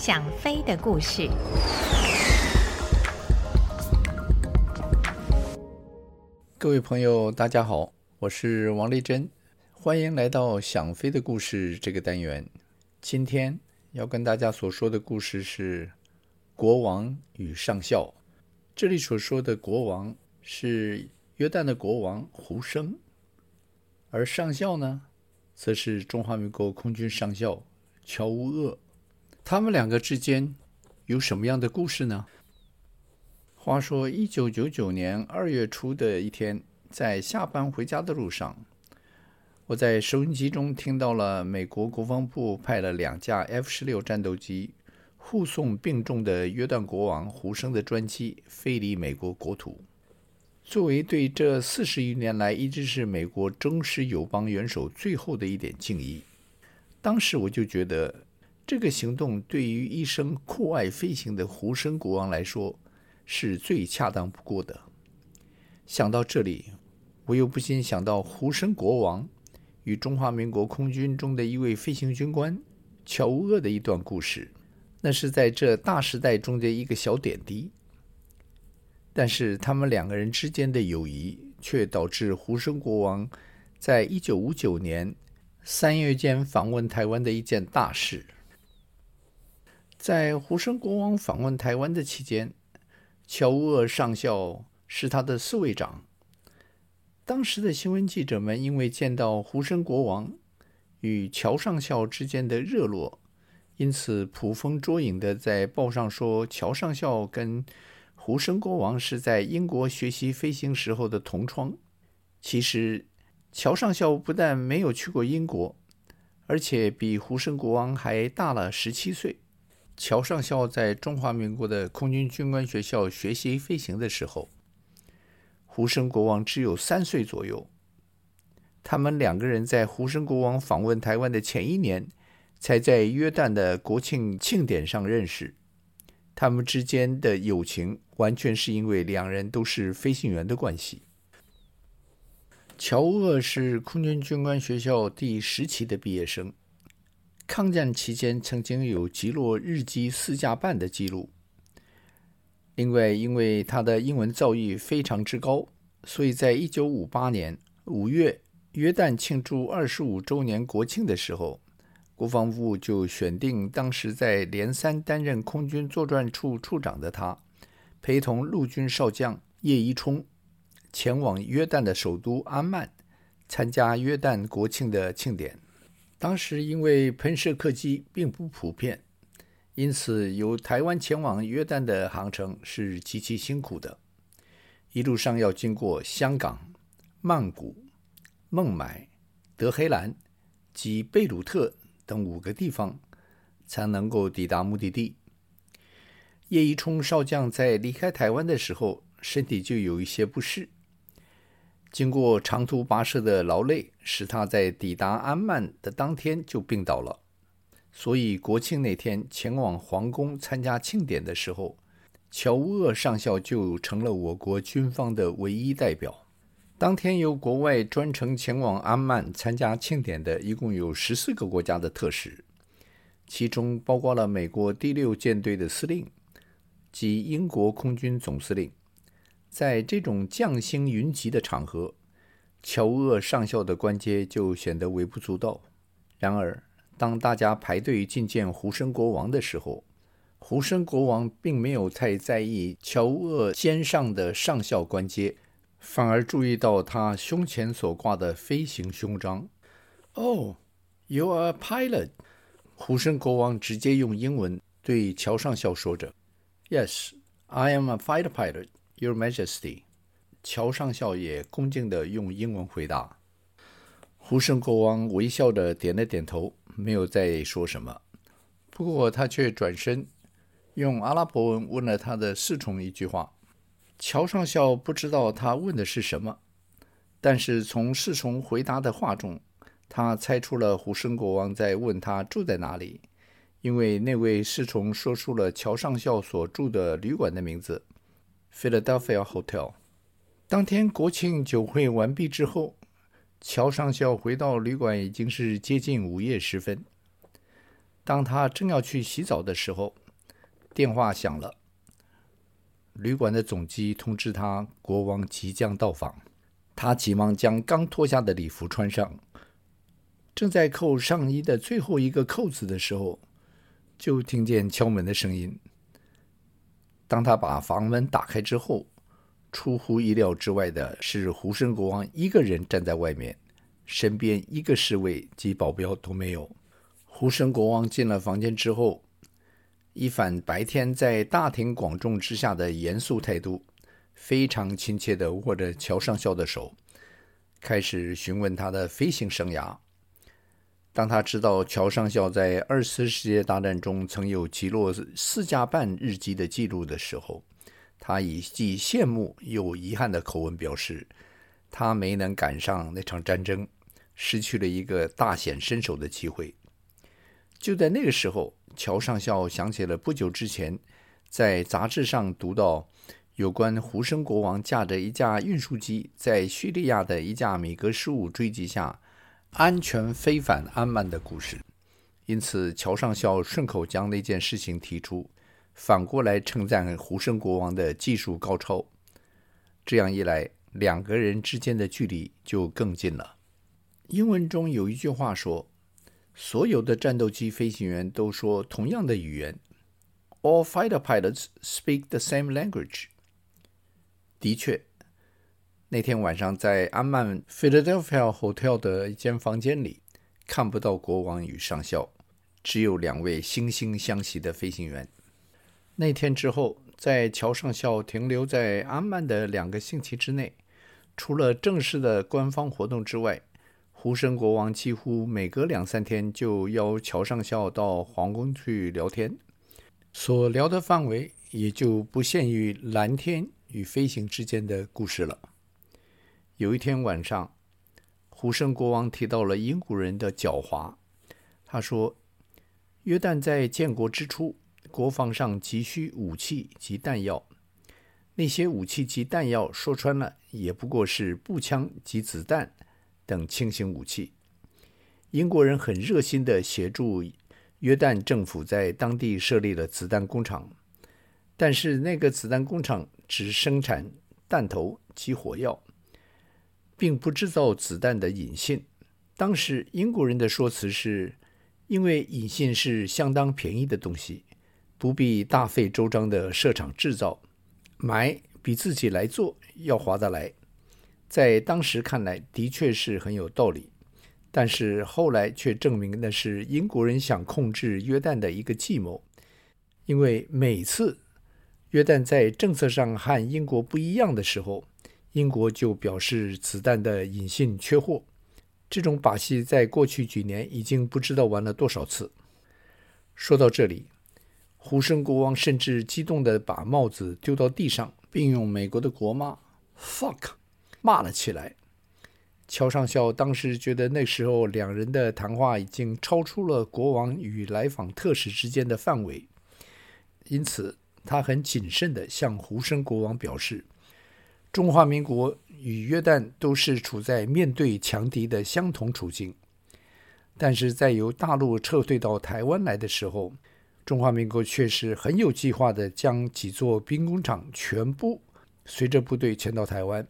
想飞的故事。各位朋友，大家好，我是王丽珍，欢迎来到《想飞的故事》这个单元。今天要跟大家所说的故事是国王与上校。这里所说的国王是约旦的国王胡生，而上校呢，则是中华民国空军上校乔乌厄。他们两个之间有什么样的故事呢？话说，一九九九年二月初的一天，在下班回家的路上，我在收音机中听到了美国国防部派了两架 F 十六战斗机护送病重的约旦国王胡生的专机飞离美国国土，作为对这四十余年来一直是美国忠实友邦元首最后的一点敬意。当时我就觉得。这个行动对于一生酷爱飞行的胡生国王来说是最恰当不过的。想到这里，我又不禁想到胡生国王与中华民国空军中的一位飞行军官乔乌厄的一段故事。那是在这大时代中的一个小点滴，但是他们两个人之间的友谊却导致胡生国王在一九五九年三月间访问台湾的一件大事。在胡生国王访问台湾的期间，乔乌厄上校是他的侍卫长。当时的新闻记者们因为见到胡生国王与乔上校之间的热络，因此捕风捉影的在报上说乔上校跟胡生国王是在英国学习飞行时候的同窗。其实，乔上校不但没有去过英国，而且比胡生国王还大了十七岁。乔上校在中华民国的空军军官学校学习飞行的时候，胡生国王只有三岁左右。他们两个人在胡生国王访问台湾的前一年，才在约旦的国庆庆典上认识。他们之间的友情完全是因为两人都是飞行员的关系。乔厄是空军军官学校第十期的毕业生。抗战期间，曾经有击落日机四架半的记录。另外，因为他的英文造诣非常之高，所以在一九五八年五月，约旦庆祝二十五周年国庆的时候，国防部就选定当时在连三担任空军作战处处长的他，陪同陆军少将叶一冲前往约旦的首都安曼，参加约旦国庆的庆典。当时因为喷射客机并不普遍，因此由台湾前往约旦的航程是极其辛苦的。一路上要经过香港、曼谷、孟买、德黑兰及贝鲁特等五个地方，才能够抵达目的地。叶一冲少将在离开台湾的时候，身体就有一些不适。经过长途跋涉的劳累，使他在抵达安曼的当天就病倒了。所以国庆那天前往皇宫参加庆典的时候，乔乌厄上校就成了我国军方的唯一代表。当天由国外专程前往安曼参加庆典的一共有十四个国家的特使，其中包括了美国第六舰队的司令及英国空军总司令。在这种将星云集的场合，乔厄上校的官阶就显得微不足道。然而，当大家排队觐见胡生国王的时候，胡生国王并没有太在意乔厄肩上的上校官阶，反而注意到他胸前所挂的飞行勋章。Oh, you are a pilot！胡生国王直接用英文对乔上校说着：“Yes, I am a fighter pilot。” Your Majesty，乔上校也恭敬地用英文回答。胡生国王微笑着点了点头，没有再说什么。不过他却转身用阿拉伯文问了他的侍从一句话。乔上校不知道他问的是什么，但是从侍从回答的话中，他猜出了胡生国王在问他住在哪里，因为那位侍从说出了乔上校所住的旅馆的名字。Philadelphia Hotel。当天国庆酒会完毕之后，乔上校回到旅馆已经是接近午夜时分。当他正要去洗澡的时候，电话响了。旅馆的总机通知他，国王即将到访。他急忙将刚脱下的礼服穿上，正在扣上衣的最后一个扣子的时候，就听见敲门的声音。当他把房门打开之后，出乎意料之外的是，胡生国王一个人站在外面，身边一个侍卫及保镖都没有。胡生国王进了房间之后，一反白天在大庭广众之下的严肃态度，非常亲切地握着乔上校的手，开始询问他的飞行生涯。当他知道乔上校在二次世界大战中曾有击落四架半日机的记录的时候，他以既羡慕又遗憾的口吻表示，他没能赶上那场战争，失去了一个大显身手的机会。就在那个时候，乔上校想起了不久之前在杂志上读到有关胡生国王驾着一架运输机在叙利亚的一架米格十五追击下安全非凡安曼的故事，因此乔上校顺口将那件事情提出，反过来称赞胡生国王的技术高超。这样一来，两个人之间的距离就更近了。英文中有一句话说。所有的战斗机飞行员都说同样的语言，All fighter pilots speak the same language。的确，那天晚上在安曼 Philadelphia Hotel 的一间房间里，看不到国王与上校，只有两位惺惺相惜的飞行员。那天之后，在乔上校停留在安曼的两个星期之内，除了正式的官方活动之外，胡生国王几乎每隔两三天就邀乔上校到皇宫去聊天，所聊的范围也就不限于蓝天与飞行之间的故事了。有一天晚上，胡生国王提到了英国人的狡猾。他说：“约旦在建国之初，国防上急需武器及弹药，那些武器及弹药说穿了也不过是步枪及子弹。”等轻型武器，英国人很热心地协助约旦政府在当地设立了子弹工厂，但是那个子弹工厂只生产弹头及火药，并不制造子弹的引信。当时英国人的说辞是，因为引信是相当便宜的东西，不必大费周章的设厂制造，买比自己来做要划得来。在当时看来，的确是很有道理，但是后来却证明那是英国人想控制约旦的一个计谋，因为每次约旦在政策上和英国不一样的时候，英国就表示子弹的隐性缺货。这种把戏在过去几年已经不知道玩了多少次。说到这里，胡生国王甚至激动地把帽子丢到地上，并用美国的国骂 “fuck”。骂了起来。乔上校当时觉得那时候两人的谈话已经超出了国王与来访特使之间的范围，因此他很谨慎地向胡生国王表示：“中华民国与约旦都是处在面对强敌的相同处境，但是在由大陆撤退到台湾来的时候，中华民国确实很有计划地将几座兵工厂全部随着部队迁到台湾。”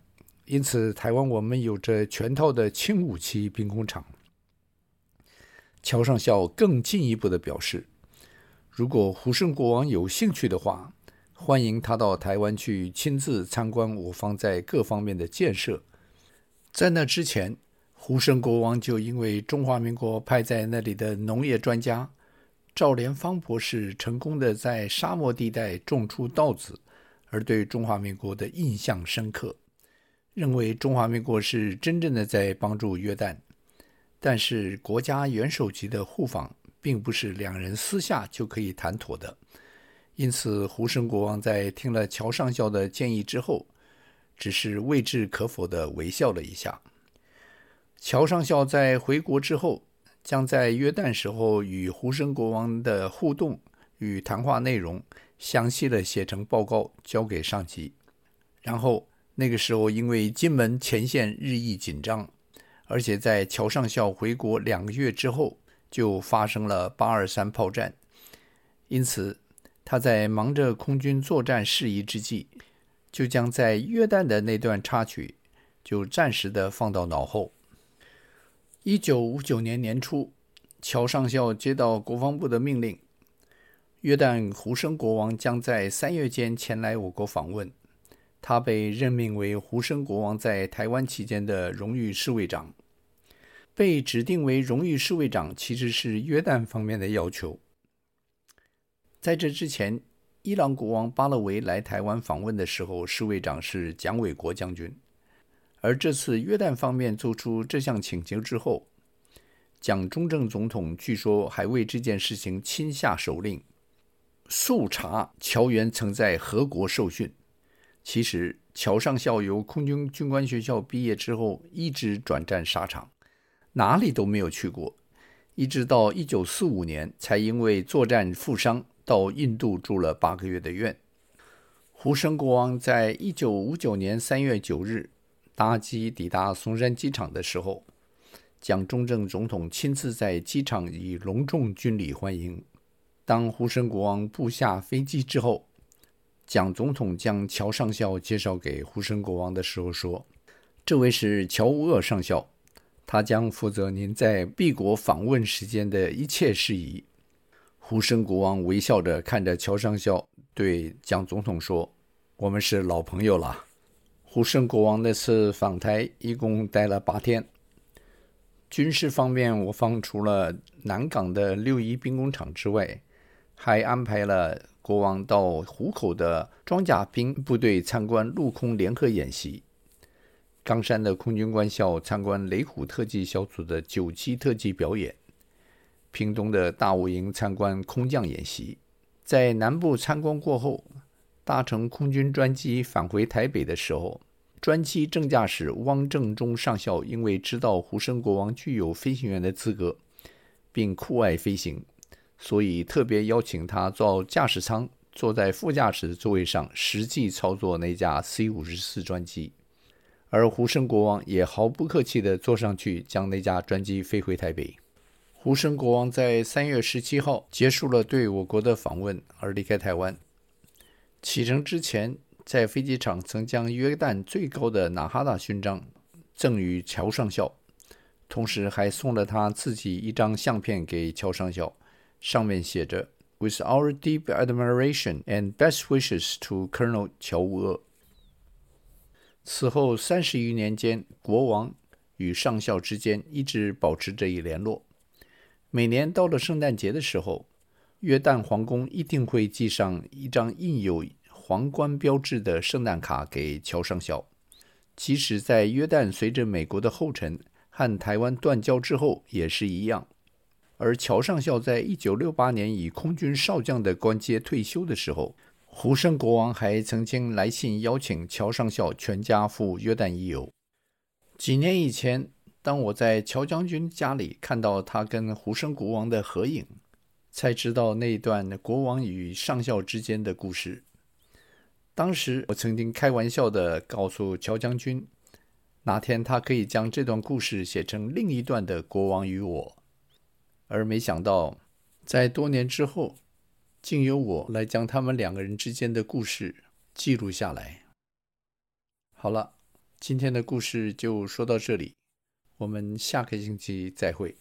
因此，台湾我们有着全套的轻武器兵工厂。乔上校更进一步的表示，如果胡生国王有兴趣的话，欢迎他到台湾去亲自参观我方在各方面的建设。在那之前，胡生国王就因为中华民国派在那里的农业专家赵连芳博士成功的在沙漠地带种出稻子，而对中华民国的印象深刻。认为中华民国是真正的在帮助约旦，但是国家元首级的互访并不是两人私下就可以谈妥的。因此，胡生国王在听了乔上校的建议之后，只是未置可否地微笑了一下。乔上校在回国之后，将在约旦时候与胡生国王的互动与谈话内容详细地写成报告，交给上级，然后。那个时候，因为金门前线日益紧张，而且在乔上校回国两个月之后，就发生了八二三炮战，因此他在忙着空军作战事宜之际，就将在约旦的那段插曲就暂时的放到脑后。一九五九年年初，乔上校接到国防部的命令，约旦胡生国王将在三月间前来我国访问，他被任命为胡生国王在台湾期间的荣誉侍卫长。被指定为荣誉侍卫长，其实是约旦方面的要求。在这之前，伊朗国王巴勒维来台湾访问的时候，侍卫长是蒋纬国将军。而这次约旦方面做出这项请求之后，蒋中正总统据说还为这件事情亲下手令，速查乔元曾在何国受训。其实，乔上校由空军军官学校毕业之后，一直转战沙场。哪里都没有去过，一直到一九四五年才因为作战负伤到印度住了八个月的院。胡生国王在一九五九年三月九日搭机抵达松山机场的时候，蒋中正总统亲自在机场以隆重军礼欢迎。当胡生国王步下飞机之后，蒋总统将乔上校介绍给胡生国王的时候说：“这位是乔乌厄上校。”他将负责您在敝国访问时间的一切事宜。胡生国王微笑着看着乔上校，对蒋总统说：“我们是老朋友了。”胡生国王那次访台一共待了八天。军事方面，我方除了南港的六一兵工厂之外，还安排了国王到湖口的装甲兵部队参观陆空联合演习。冈山的空军官校参观雷虎特技小组的九七特技表演，屏东的大武营参观空降演习，在南部参观过后，搭乘空军专机返回台北的时候，专机正驾驶汪正中上校因为知道胡生国王具有飞行员的资格，并酷爱飞行，所以特别邀请他到驾驶舱，坐在副驾驶座位上，实际操作那架 C 五十四专机。而胡生国王也毫不客气地坐上去，将那架专机飞回台北。胡生国王在三月十七号结束了对我国的访问，而离开台湾。启程之前，在飞机场曾将约旦最高的纳哈达勋章赠予乔上校，同时还送了他自己一张相片给乔上校，上面写着 “With our deep admiration and best wishes to Colonel 乔乌厄”。此后三十余年间，国王与上校之间一直保持着一联络。每年到了圣诞节的时候，约旦皇宫一定会寄上一张印有皇冠标志的圣诞卡给乔上校。即使在约旦随着美国的后尘和台湾断交之后也是一样。而乔上校在一九六八年以空军少将的官阶退休的时候，胡生国王还曾经来信邀请乔上校全家赴约旦一游。几年以前，当我在乔将军家里看到他跟胡生国王的合影，才知道那一段国王与上校之间的故事。当时我曾经开玩笑地告诉乔将军，哪天他可以将这段故事写成另一段的《国王与我》，而没想到，在多年之后。竟由我来将他们两个人之间的故事记录下来。好了，今天的故事就说到这里，我们下个星期再会。